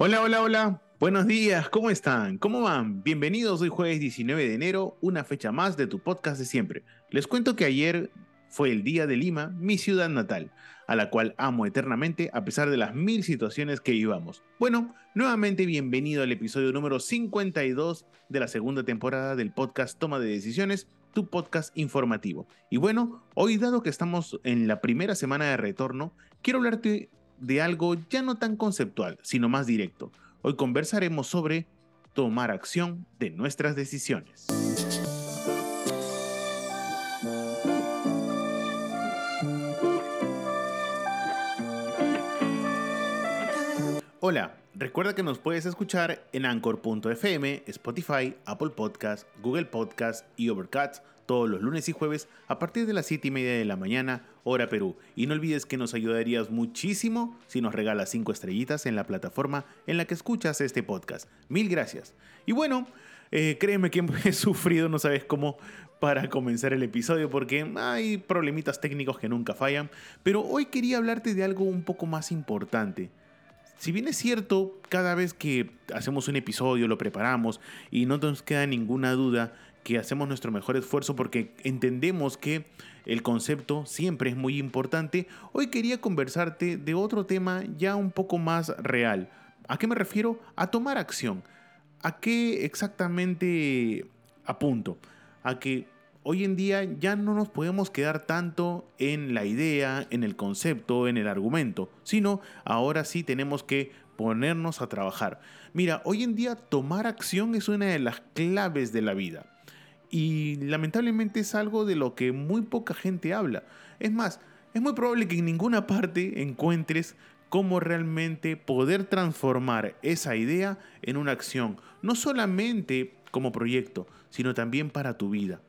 Hola, hola, hola. Buenos días, ¿cómo están? ¿Cómo van? Bienvenidos hoy jueves 19 de enero, una fecha más de tu podcast de siempre. Les cuento que ayer fue el día de Lima, mi ciudad natal, a la cual amo eternamente a pesar de las mil situaciones que vivamos. Bueno, nuevamente bienvenido al episodio número 52 de la segunda temporada del podcast Toma de Decisiones, tu podcast informativo. Y bueno, hoy dado que estamos en la primera semana de retorno, quiero hablarte de algo ya no tan conceptual, sino más directo. Hoy conversaremos sobre tomar acción de nuestras decisiones. Hola, recuerda que nos puedes escuchar en anchor.fm, Spotify, Apple Podcast, Google Podcast y Overcast todos los lunes y jueves a partir de las 7 y media de la mañana, hora Perú. Y no olvides que nos ayudarías muchísimo si nos regalas 5 estrellitas en la plataforma en la que escuchas este podcast. Mil gracias. Y bueno, eh, créeme que he sufrido, no sabes cómo, para comenzar el episodio porque hay problemitas técnicos que nunca fallan. Pero hoy quería hablarte de algo un poco más importante. Si bien es cierto, cada vez que hacemos un episodio, lo preparamos y no nos queda ninguna duda que hacemos nuestro mejor esfuerzo porque entendemos que el concepto siempre es muy importante, hoy quería conversarte de otro tema ya un poco más real. ¿A qué me refiero? A tomar acción. ¿A qué exactamente apunto? A que hoy en día ya no nos podemos quedar tanto en la idea, en el concepto, en el argumento, sino ahora sí tenemos que ponernos a trabajar. Mira, hoy en día tomar acción es una de las claves de la vida. Y lamentablemente es algo de lo que muy poca gente habla. Es más, es muy probable que en ninguna parte encuentres cómo realmente poder transformar esa idea en una acción, no solamente como proyecto, sino también para tu vida.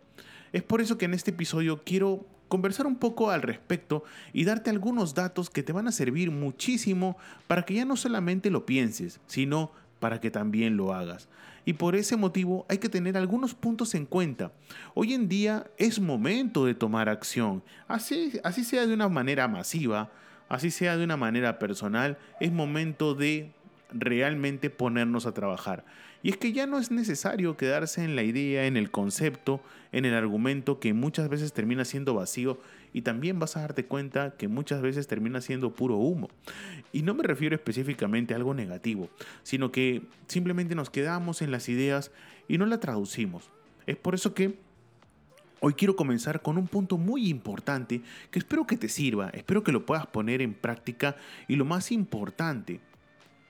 Es por eso que en este episodio quiero conversar un poco al respecto y darte algunos datos que te van a servir muchísimo para que ya no solamente lo pienses, sino para que también lo hagas. Y por ese motivo hay que tener algunos puntos en cuenta. Hoy en día es momento de tomar acción, así, así sea de una manera masiva, así sea de una manera personal, es momento de realmente ponernos a trabajar. Y es que ya no es necesario quedarse en la idea, en el concepto, en el argumento que muchas veces termina siendo vacío y también vas a darte cuenta que muchas veces termina siendo puro humo. Y no me refiero específicamente a algo negativo, sino que simplemente nos quedamos en las ideas y no la traducimos. Es por eso que Hoy quiero comenzar con un punto muy importante que espero que te sirva, espero que lo puedas poner en práctica y lo más importante,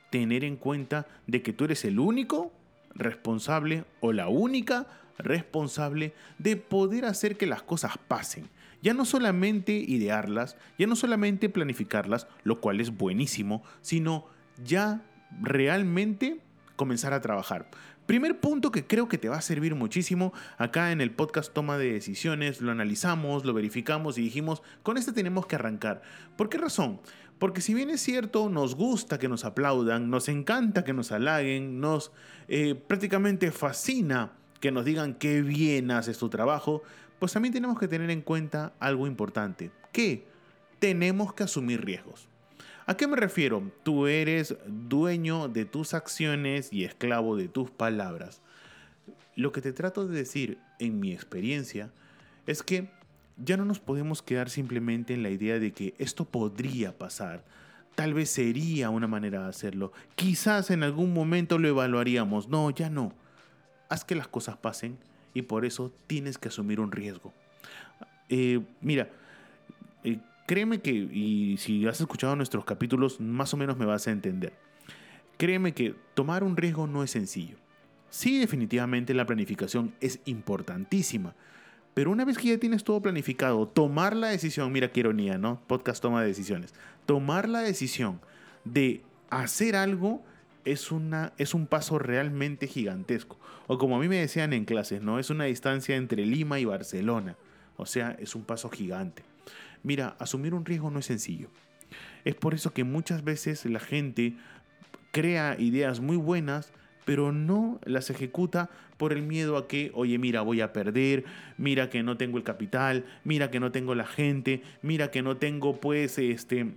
tener en cuenta de que tú eres el único responsable o la única responsable de poder hacer que las cosas pasen. Ya no solamente idearlas, ya no solamente planificarlas, lo cual es buenísimo, sino ya realmente comenzar a trabajar. Primer punto que creo que te va a servir muchísimo, acá en el podcast Toma de Decisiones, lo analizamos, lo verificamos y dijimos, con este tenemos que arrancar. ¿Por qué razón? Porque si bien es cierto, nos gusta que nos aplaudan, nos encanta que nos halaguen, nos eh, prácticamente fascina que nos digan qué bien haces tu trabajo, pues también tenemos que tener en cuenta algo importante, que tenemos que asumir riesgos. ¿A qué me refiero? Tú eres dueño de tus acciones y esclavo de tus palabras. Lo que te trato de decir en mi experiencia es que ya no nos podemos quedar simplemente en la idea de que esto podría pasar. Tal vez sería una manera de hacerlo. Quizás en algún momento lo evaluaríamos. No, ya no. Haz que las cosas pasen y por eso tienes que asumir un riesgo. Eh, mira, eh, Créeme que, y si has escuchado nuestros capítulos, más o menos me vas a entender. Créeme que tomar un riesgo no es sencillo. Sí, definitivamente la planificación es importantísima. Pero una vez que ya tienes todo planificado, tomar la decisión, mira qué ironía, ¿no? Podcast toma de decisiones. Tomar la decisión de hacer algo es, una, es un paso realmente gigantesco. O como a mí me decían en clases, ¿no? Es una distancia entre Lima y Barcelona. O sea, es un paso gigante. Mira, asumir un riesgo no es sencillo. Es por eso que muchas veces la gente crea ideas muy buenas, pero no las ejecuta por el miedo a que, oye, mira, voy a perder, mira que no tengo el capital, mira que no tengo la gente, mira que no tengo pues este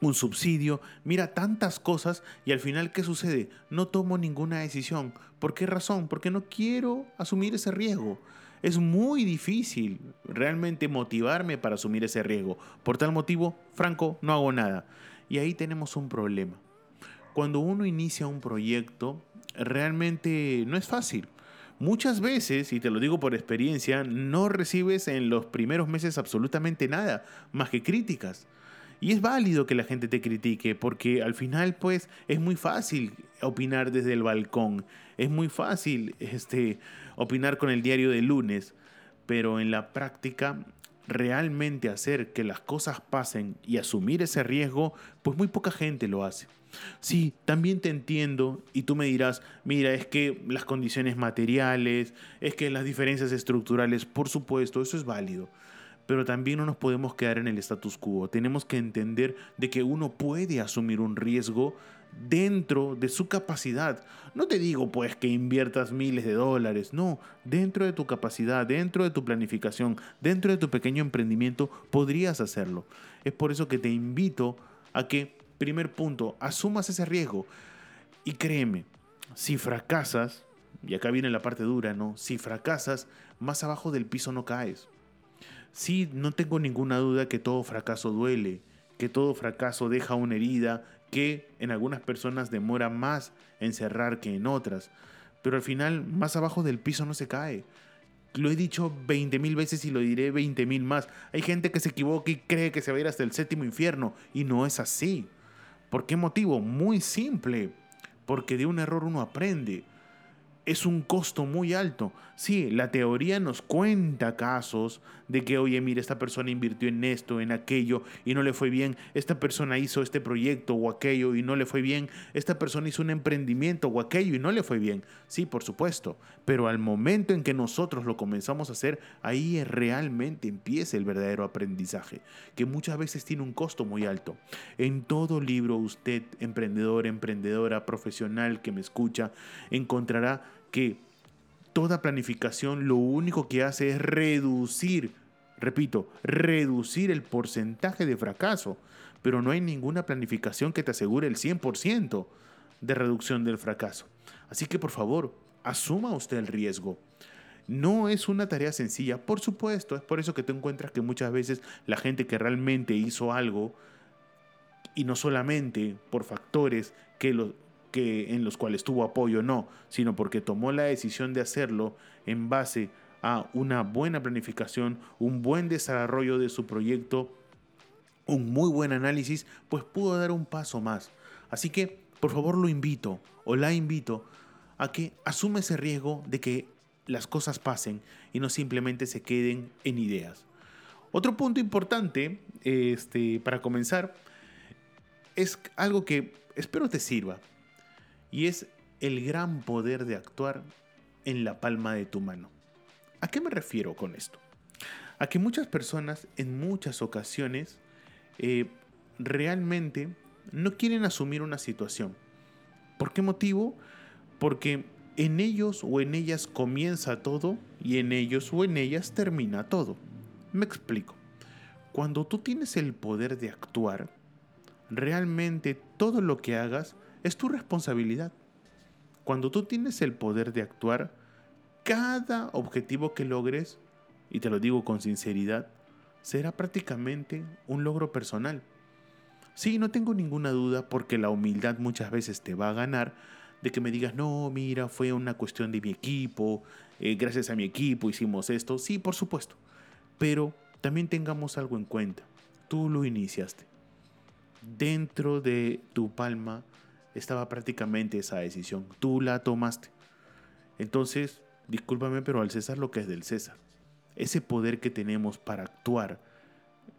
un subsidio, mira tantas cosas y al final ¿qué sucede? No tomo ninguna decisión. ¿Por qué razón? Porque no quiero asumir ese riesgo. Es muy difícil realmente motivarme para asumir ese riesgo. Por tal motivo, Franco, no hago nada. Y ahí tenemos un problema. Cuando uno inicia un proyecto, realmente no es fácil. Muchas veces, y te lo digo por experiencia, no recibes en los primeros meses absolutamente nada, más que críticas. Y es válido que la gente te critique, porque al final, pues, es muy fácil opinar desde el balcón. Es muy fácil este, opinar con el diario de lunes. Pero en la práctica, realmente hacer que las cosas pasen y asumir ese riesgo, pues muy poca gente lo hace. Sí, también te entiendo y tú me dirás, mira, es que las condiciones materiales, es que las diferencias estructurales, por supuesto, eso es válido pero también no nos podemos quedar en el status quo. Tenemos que entender de que uno puede asumir un riesgo dentro de su capacidad. No te digo pues que inviertas miles de dólares, no, dentro de tu capacidad, dentro de tu planificación, dentro de tu pequeño emprendimiento, podrías hacerlo. Es por eso que te invito a que, primer punto, asumas ese riesgo. Y créeme, si fracasas, y acá viene la parte dura, ¿no? Si fracasas, más abajo del piso no caes. Sí, no tengo ninguna duda que todo fracaso duele, que todo fracaso deja una herida que en algunas personas demora más en cerrar que en otras, pero al final más abajo del piso no se cae. Lo he dicho 20 mil veces y lo diré 20 mil más. Hay gente que se equivoca y cree que se va a ir hasta el séptimo infierno y no es así. ¿Por qué motivo? Muy simple. Porque de un error uno aprende es un costo muy alto. Sí, la teoría nos cuenta casos de que, oye, mire, esta persona invirtió en esto, en aquello y no le fue bien. Esta persona hizo este proyecto o aquello y no le fue bien. Esta persona hizo un emprendimiento o aquello y no le fue bien. Sí, por supuesto. Pero al momento en que nosotros lo comenzamos a hacer, ahí realmente empieza el verdadero aprendizaje, que muchas veces tiene un costo muy alto. En todo libro usted, emprendedor, emprendedora, profesional que me escucha, encontrará que toda planificación lo único que hace es reducir, repito, reducir el porcentaje de fracaso, pero no hay ninguna planificación que te asegure el 100% de reducción del fracaso. Así que por favor, asuma usted el riesgo. No es una tarea sencilla, por supuesto, es por eso que te encuentras que muchas veces la gente que realmente hizo algo, y no solamente por factores que, lo, que, en los cuales tuvo apoyo, no, sino porque tomó la decisión de hacerlo en base a una buena planificación, un buen desarrollo de su proyecto, un muy buen análisis, pues pudo dar un paso más. Así que, por favor, lo invito o la invito a que asuma ese riesgo de que las cosas pasen y no simplemente se queden en ideas. Otro punto importante este, para comenzar es algo que espero te sirva y es el gran poder de actuar en la palma de tu mano. ¿A qué me refiero con esto? A que muchas personas en muchas ocasiones eh, realmente no quieren asumir una situación. ¿Por qué motivo? Porque en ellos o en ellas comienza todo y en ellos o en ellas termina todo. Me explico. Cuando tú tienes el poder de actuar, realmente todo lo que hagas es tu responsabilidad. Cuando tú tienes el poder de actuar, cada objetivo que logres, y te lo digo con sinceridad, será prácticamente un logro personal. Sí, no tengo ninguna duda porque la humildad muchas veces te va a ganar de que me digas, no, mira, fue una cuestión de mi equipo, eh, gracias a mi equipo hicimos esto. Sí, por supuesto. Pero también tengamos algo en cuenta. Tú lo iniciaste. Dentro de tu palma estaba prácticamente esa decisión. Tú la tomaste. Entonces, discúlpame, pero al César lo que es del César. Ese poder que tenemos para actuar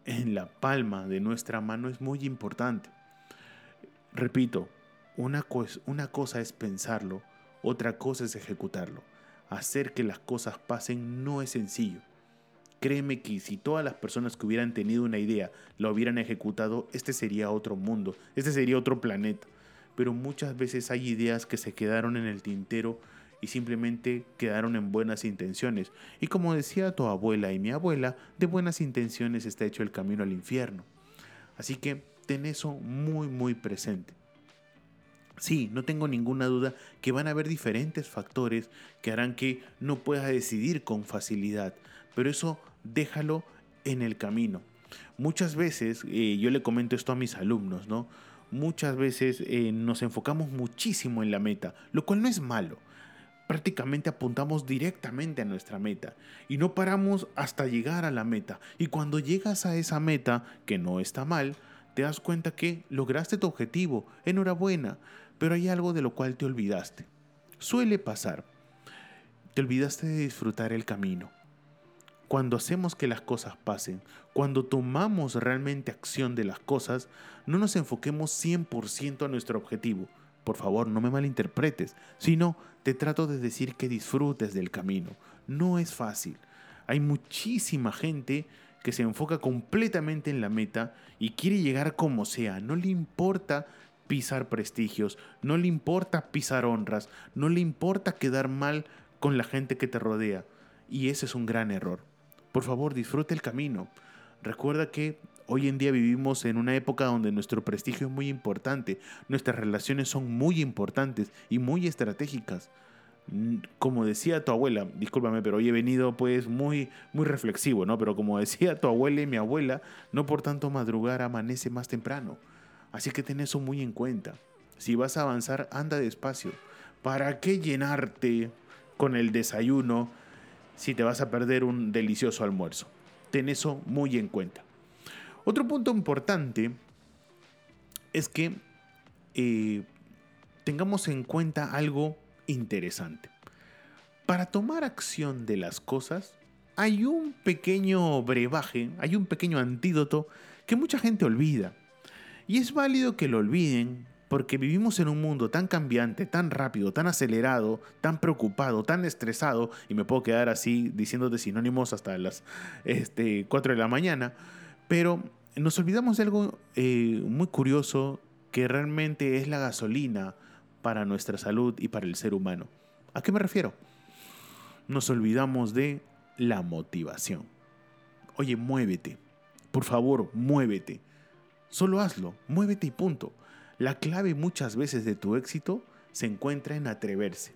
en la palma de nuestra mano es muy importante. repito, una, cosa es pensarlo, otra cosa es ejecutarlo. Hacer que las cosas pasen no es sencillo. Créeme que si todas las personas que hubieran tenido una idea la hubieran ejecutado, este sería otro mundo, este sería otro planeta. Pero muchas veces hay ideas que se quedaron en el tintero y simplemente quedaron en buenas intenciones. Y como decía tu abuela y mi abuela, de buenas intenciones está hecho el camino al infierno. Así que ten eso muy muy presente. Sí, no tengo ninguna duda que van a haber diferentes factores que harán que no puedas decidir con facilidad, pero eso déjalo en el camino. Muchas veces, eh, yo le comento esto a mis alumnos, ¿no? Muchas veces eh, nos enfocamos muchísimo en la meta, lo cual no es malo. Prácticamente apuntamos directamente a nuestra meta y no paramos hasta llegar a la meta. Y cuando llegas a esa meta, que no está mal, te das cuenta que lograste tu objetivo, enhorabuena, pero hay algo de lo cual te olvidaste. Suele pasar. Te olvidaste de disfrutar el camino. Cuando hacemos que las cosas pasen, cuando tomamos realmente acción de las cosas, no nos enfoquemos 100% a nuestro objetivo. Por favor, no me malinterpretes, sino te trato de decir que disfrutes del camino. No es fácil. Hay muchísima gente que se enfoca completamente en la meta y quiere llegar como sea. No le importa pisar prestigios, no le importa pisar honras, no le importa quedar mal con la gente que te rodea. Y ese es un gran error. Por favor, disfrute el camino. Recuerda que hoy en día vivimos en una época donde nuestro prestigio es muy importante, nuestras relaciones son muy importantes y muy estratégicas. Mm, como decía tu abuela, discúlpame, pero hoy he venido pues muy, muy reflexivo, ¿no? Pero como decía tu abuela y mi abuela, no por tanto madrugar amanece más temprano. Así que ten eso muy en cuenta. Si vas a avanzar, anda despacio. ¿Para qué llenarte con el desayuno si te vas a perder un delicioso almuerzo? Ten eso muy en cuenta. Otro punto importante es que eh, tengamos en cuenta algo interesante. Para tomar acción de las cosas, hay un pequeño brebaje, hay un pequeño antídoto que mucha gente olvida. Y es válido que lo olviden porque vivimos en un mundo tan cambiante, tan rápido, tan acelerado, tan preocupado, tan estresado, y me puedo quedar así diciéndote sinónimos hasta las este, 4 de la mañana, pero nos olvidamos de algo eh, muy curioso que realmente es la gasolina para nuestra salud y para el ser humano. ¿A qué me refiero? Nos olvidamos de la motivación. Oye, muévete. Por favor, muévete. Solo hazlo, muévete y punto. La clave muchas veces de tu éxito se encuentra en atreverse.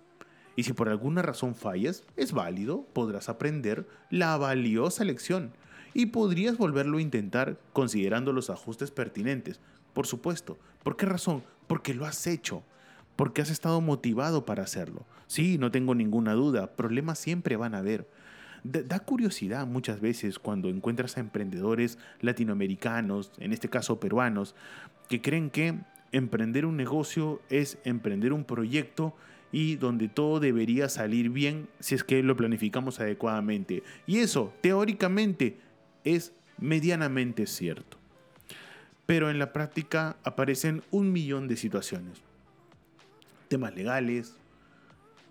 Y si por alguna razón fallas, es válido, podrás aprender la valiosa lección y podrías volverlo a intentar considerando los ajustes pertinentes. Por supuesto. ¿Por qué razón? Porque lo has hecho. Porque has estado motivado para hacerlo. Sí, no tengo ninguna duda, problemas siempre van a haber Da curiosidad muchas veces cuando encuentras a emprendedores latinoamericanos, en este caso peruanos, que creen que emprender un negocio es emprender un proyecto y donde todo debería salir bien si es que lo planificamos adecuadamente. Y eso, teóricamente, es medianamente cierto. Pero en la práctica aparecen un millón de situaciones. Temas legales,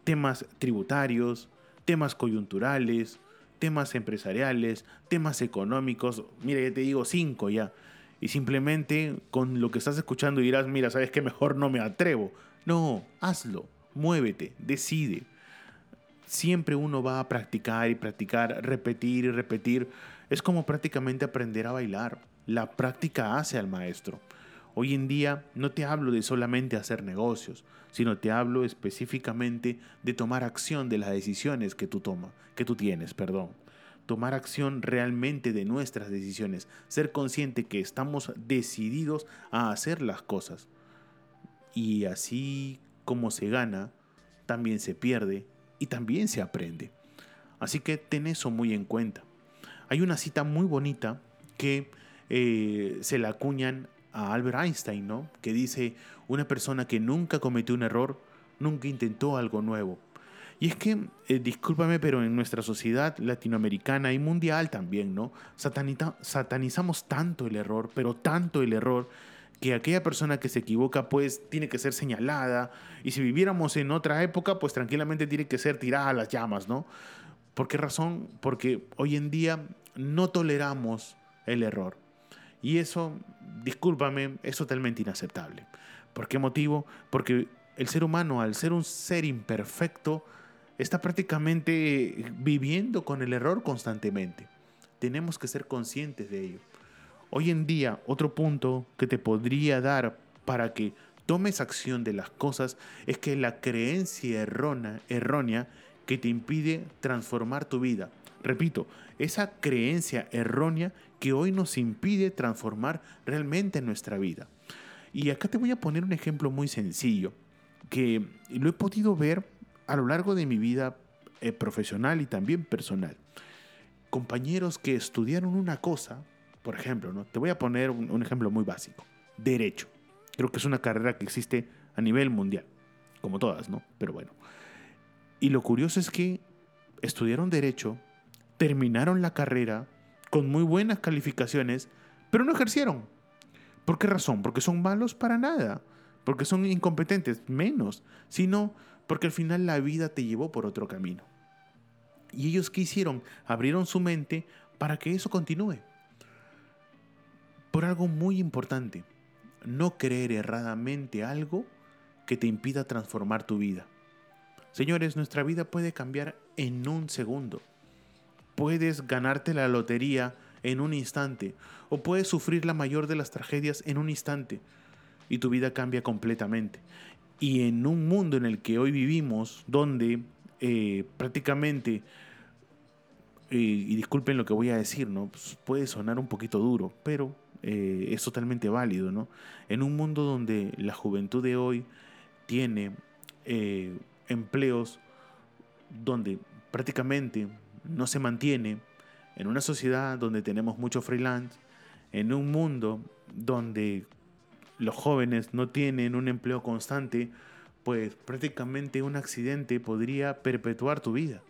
temas tributarios, temas coyunturales, temas empresariales, temas económicos. Mira, ya te digo cinco ya. Y simplemente con lo que estás escuchando dirás, mira, sabes que mejor no me atrevo. No, hazlo, muévete, decide. Siempre uno va a practicar y practicar, repetir y repetir. Es como prácticamente aprender a bailar. La práctica hace al maestro. Hoy en día no te hablo de solamente hacer negocios, sino te hablo específicamente de tomar acción de las decisiones que tú tomas, que tú tienes, perdón. Tomar acción realmente de nuestras decisiones, ser consciente que estamos decididos a hacer las cosas. Y así como se gana, también se pierde y también se aprende. Así que ten eso muy en cuenta. Hay una cita muy bonita que eh, se la acuñan a Albert Einstein, ¿no? Que dice, una persona que nunca cometió un error, nunca intentó algo nuevo. Y es que, eh, discúlpame, pero en nuestra sociedad latinoamericana y mundial también, ¿no? satanizamos tanto el error, pero tanto el error, que aquella persona que se equivoca pues tiene que ser señalada y si viviéramos en otra época pues tranquilamente tiene que ser tirada a las llamas, ¿no? ¿Por qué razón? Porque hoy en día no toleramos el error. Y eso, discúlpame, es totalmente inaceptable. ¿Por qué motivo? Porque el ser humano, al ser un ser imperfecto, está prácticamente viviendo con el error constantemente. Tenemos que ser conscientes de ello. Hoy en día, otro punto que te podría dar para que tomes acción de las cosas es que la creencia errónea, errónea que te impide transformar tu vida. Repito, esa creencia errónea que hoy nos impide transformar realmente nuestra vida. Y acá te voy a poner un ejemplo muy sencillo, que lo he podido ver a lo largo de mi vida eh, profesional y también personal. Compañeros que estudiaron una cosa, por ejemplo, ¿no? te voy a poner un, ejemplo muy básico. Derecho. Creo que es una carrera que existe a nivel mundial, como todas, ¿no? Pero bueno. Y lo curioso es que estudiaron derecho, terminaron la carrera con muy buenas calificaciones, pero no ejercieron. ¿Por qué razón? Porque son malos para nada, porque son incompetentes, menos, sino porque al final la vida te llevó por otro camino. Y ellos qué hicieron? Abrieron su mente para que eso continúe por algo muy importante, no creer erradamente algo que te impida transformar tu vida. Señores, nuestra vida puede cambiar en un segundo. Puedes ganarte la lotería en un instante o puedes sufrir la mayor de las tragedias en un instante y tu vida cambia completamente. Y en un mundo en el que hoy vivimos, donde eh, prácticamente, eh, y disculpen lo que voy a decir, ¿no? Pues puede sonar un poquito duro, pero eh, es totalmente válido, ¿no? En un mundo donde la juventud de hoy tiene empleos donde prácticamente no se mantiene, en una sociedad donde tenemos mucho freelance, en un mundo donde los jóvenes no tienen un empleo constante, pues prácticamente un accidente podría perpetuar tu vida.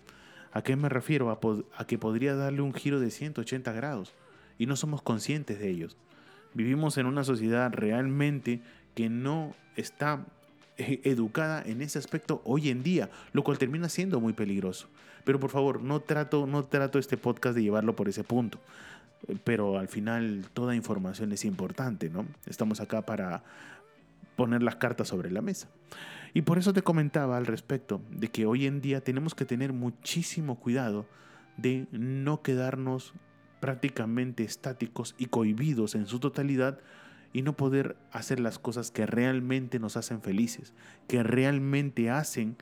¿A qué me refiero? A, que podría darle un giro de 180 grados y no somos conscientes de ellos. Vivimos en una sociedad realmente que no está eh, educada en ese aspecto hoy en día, lo cual termina siendo muy peligroso. Pero por favor, no trato, no trato este podcast de llevarlo por ese punto. Pero al final toda información es importante, ¿no? Estamos acá para poner las cartas sobre la mesa. Y por eso te comentaba al respecto de que hoy en día tenemos que tener muchísimo cuidado de no quedarnos prácticamente estáticos y cohibidos en su totalidad y no poder hacer las cosas que realmente nos hacen felices, que realmente hacen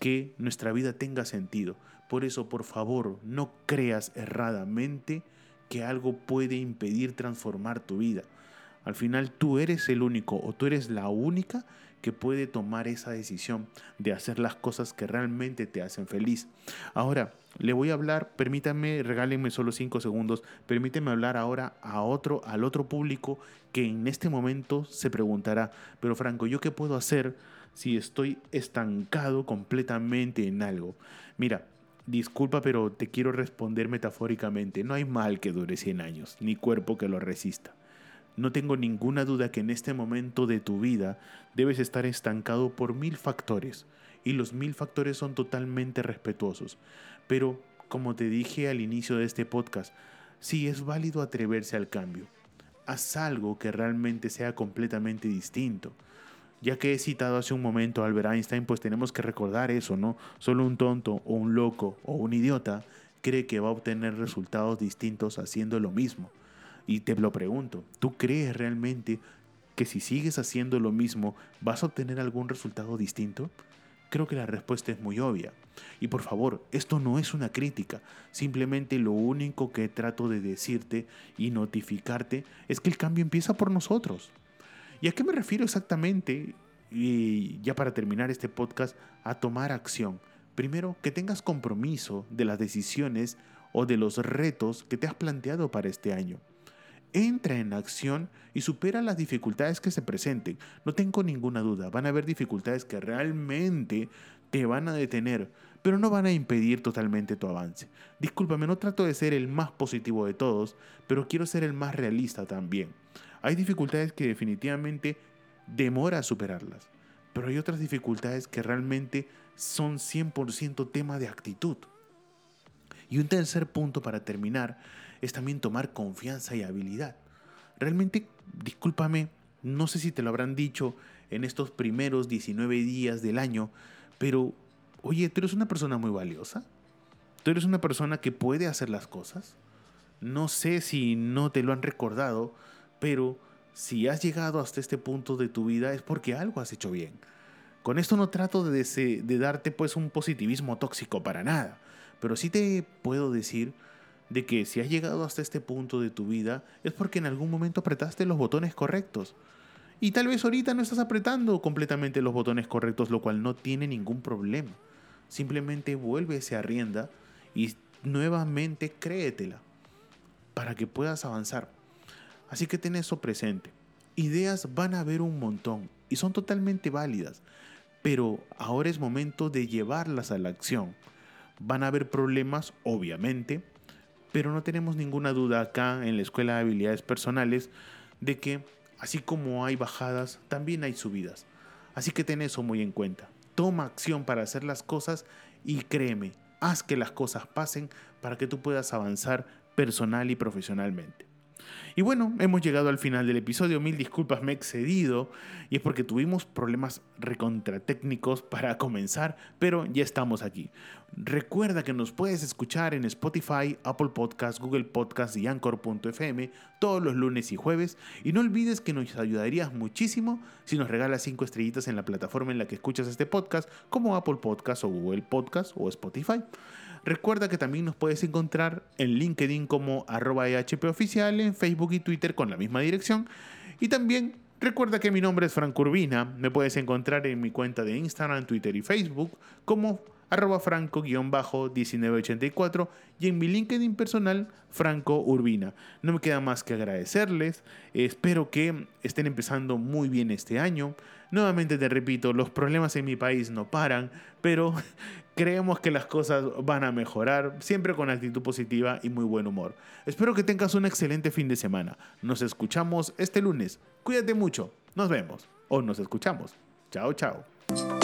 que nuestra vida tenga sentido. Por eso, por favor, no creas erradamente que algo puede impedir transformar tu vida. Al final tú eres el único o tú eres la única que puede tomar esa decisión de hacer las cosas que realmente te hacen feliz. Ahora, le voy a hablar, permítanme, regálenme solo cinco segundos, permítanme hablar ahora a otro, al otro público que en este momento se preguntará, pero Franco, ¿yo qué puedo hacer si estoy estancado completamente en algo? Mira, disculpa, pero te quiero responder metafóricamente, no hay mal que dure 100 años, ni cuerpo que lo resista. No tengo ninguna duda que en este momento de tu vida debes estar estancado por mil factores y los mil factores son totalmente respetuosos. Pero, como te dije al inicio de este podcast, sí es válido atreverse al cambio. Haz algo que realmente sea completamente distinto. Ya que he citado hace un momento a Albert Einstein, pues tenemos que recordar eso, ¿no? Solo un tonto o un loco o un idiota cree que va a obtener resultados distintos haciendo lo mismo. Y te lo pregunto, ¿tú crees realmente que si sigues haciendo lo mismo vas a obtener algún resultado distinto? Creo que la respuesta es muy obvia. Y por favor, esto no es una crítica, simplemente lo único que trato de decirte y notificarte es que el cambio empieza por nosotros. ¿Y a qué me refiero exactamente? Y ya para terminar este podcast, a tomar acción. Primero, que tengas compromiso de las decisiones o de los retos que te has planteado para este año entra en acción y supera las dificultades que se presenten. No tengo ninguna duda, van a haber dificultades que realmente te van a detener, pero no van a impedir totalmente tu avance. Discúlpame, no trato de ser el más positivo de todos, pero quiero ser el más realista también. Hay dificultades que definitivamente demora superarlas, pero hay otras dificultades que realmente son 100% tema de actitud. Y un tercer punto para terminar es también tomar confianza y habilidad. Realmente, discúlpame, no sé si te lo habrán dicho en estos primeros 19 días del año, pero oye, tú eres una persona muy valiosa. Tú eres una persona que puede hacer las cosas. No sé si no te lo han recordado, pero si has llegado hasta este punto de tu vida es porque algo has hecho bien. Con esto no trato de, de darte pues un positivismo tóxico para nada, pero sí te puedo decir de que si has llegado hasta este punto de tu vida es porque en algún momento apretaste los botones correctos. Y tal vez ahorita no estás apretando completamente los botones correctos, lo cual no tiene ningún problema. Simplemente vuelve a rienda y nuevamente créetela para que puedas avanzar. Así que ten eso presente. Ideas van a haber un montón y son totalmente válidas, pero ahora es momento de llevarlas a la acción. Van a haber problemas, obviamente, pero no tenemos ninguna duda acá en la Escuela de Habilidades Personales de que así como hay bajadas, también hay subidas. Así que ten eso muy en cuenta. Toma acción para hacer las cosas y créeme, haz que las cosas pasen para que tú puedas avanzar personal y profesionalmente. Y bueno, hemos llegado al final del episodio. Mil disculpas, me he excedido. Y es porque tuvimos problemas recontratécnicos para comenzar, pero ya estamos aquí. Recuerda que nos puedes escuchar en Spotify, Apple Podcasts, Google Podcasts y Anchor.fm todos los lunes y jueves. Y no olvides que nos ayudarías muchísimo si nos regalas 5 estrellitas en la plataforma en la que escuchas este podcast, como Apple Podcasts o Google Podcasts o Spotify. Recuerda que también nos puedes encontrar en LinkedIn como arroba oficial, en Facebook y Twitter con la misma dirección. Y también recuerda que mi nombre es Franco Urbina. Me puedes encontrar en mi cuenta de Instagram, Twitter y Facebook como arroba franco-1984 y en mi LinkedIn personal, Franco Urbina. No me queda más que agradecerles. Espero que estén empezando muy bien este año. Nuevamente te repito, los problemas en mi país no paran, pero creemos que las cosas van a mejorar, siempre con actitud positiva y muy buen humor. Espero que tengas un excelente fin de semana. Nos escuchamos este lunes. Cuídate mucho. Nos vemos o nos escuchamos. Chao, chao.